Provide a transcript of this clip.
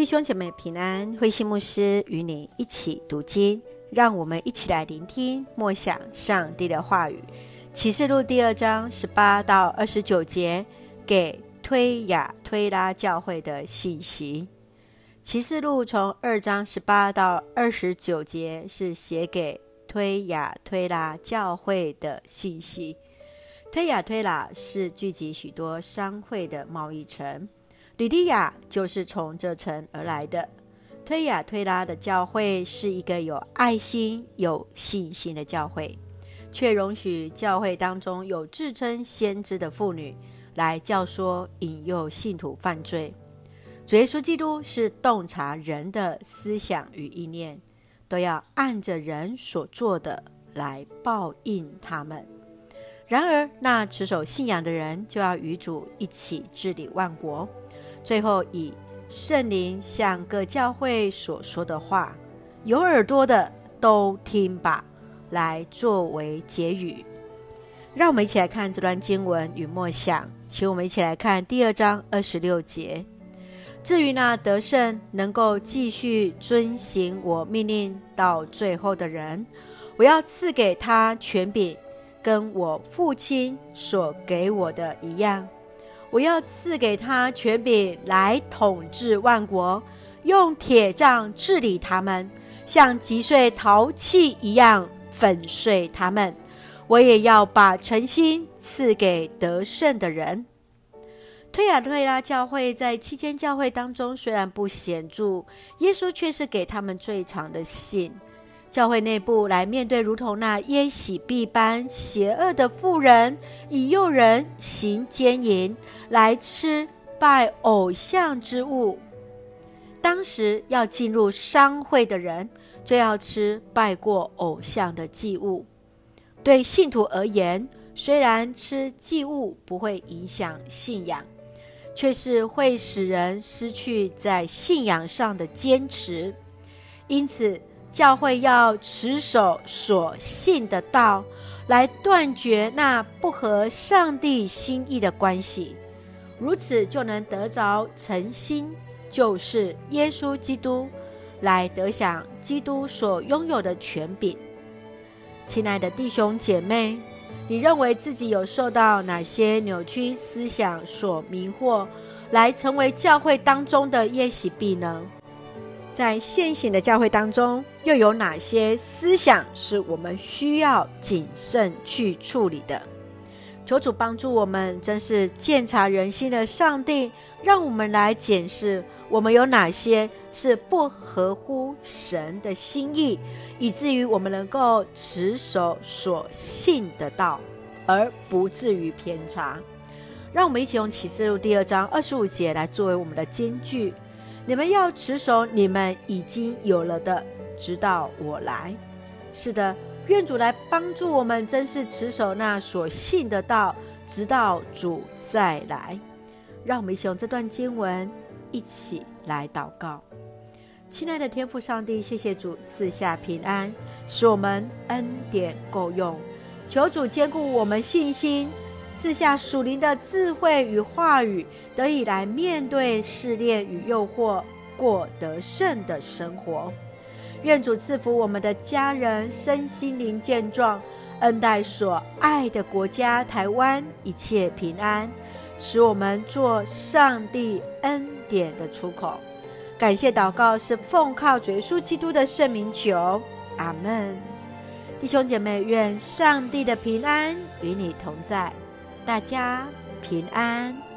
弟兄姐妹平安，慧心牧师与你一起读经，让我们一起来聆听默想上帝的话语。启示录第二章十八到二十九节，给推雅推拉教会的信息。启示录从二章十八到二十九节是写给推雅推拉教会的信息。推雅推拉是聚集许多商会的贸易城。吕利亚就是从这城而来的。推雅推拉的教会是一个有爱心、有信心的教会，却容许教会当中有自称先知的妇女来教唆、引诱信徒犯罪。主耶稣基督是洞察人的思想与意念，都要按着人所做的来报应他们。然而，那持守信仰的人就要与主一起治理万国。最后，以圣灵向各教会所说的话，有耳朵的都听吧，来作为结语。让我们一起来看这段经文与默想，请我们一起来看第二章二十六节。至于那得胜能够继续遵行我命令到最后的人，我要赐给他权柄，跟我父亲所给我的一样。我要赐给他权柄来统治万国，用铁杖治理他们，像击碎陶器一样粉碎他们。我也要把诚心赐给得胜的人。推雅推拉教会在七间教会当中虽然不显著，耶稣却是给他们最长的信。教会内部来面对如同那耶洗别般邪恶的妇人，以诱人行奸淫，来吃拜偶像之物。当时要进入商会的人，就要吃拜过偶像的祭物。对信徒而言，虽然吃祭物不会影响信仰，却是会使人失去在信仰上的坚持。因此，教会要持守所信的道，来断绝那不合上帝心意的关系，如此就能得着诚心，就是耶稣基督，来得享基督所拥有的权柄。亲爱的弟兄姐妹，你认为自己有受到哪些扭曲思想所迷惑，来成为教会当中的耶洗别呢？在现行的教会当中，又有哪些思想是我们需要谨慎去处理的？求主帮助我们，真是鉴察人心的上帝，让我们来检视我们有哪些是不合乎神的心意，以至于我们能够持守所信的道，而不至于偏差。让我们一起用启示录第二章二十五节来作为我们的金句。你们要持守你们已经有了的，直到我来。是的，愿主来帮助我们，真是持守那所信的道，直到主再来。让我们一起用这段经文一起来祷告。亲爱的天父上帝，谢谢主赐下平安，使我们恩典够用。求主坚固我们信心，赐下属灵的智慧与话语。得以来面对试炼与诱惑，过得胜的生活。愿主赐福我们的家人身心灵健壮，恩待所爱的国家台湾一切平安，使我们做上帝恩典的出口。感谢祷告是奉靠主耶稣基督的圣名求，阿门。弟兄姐妹，愿上帝的平安与你同在，大家平安。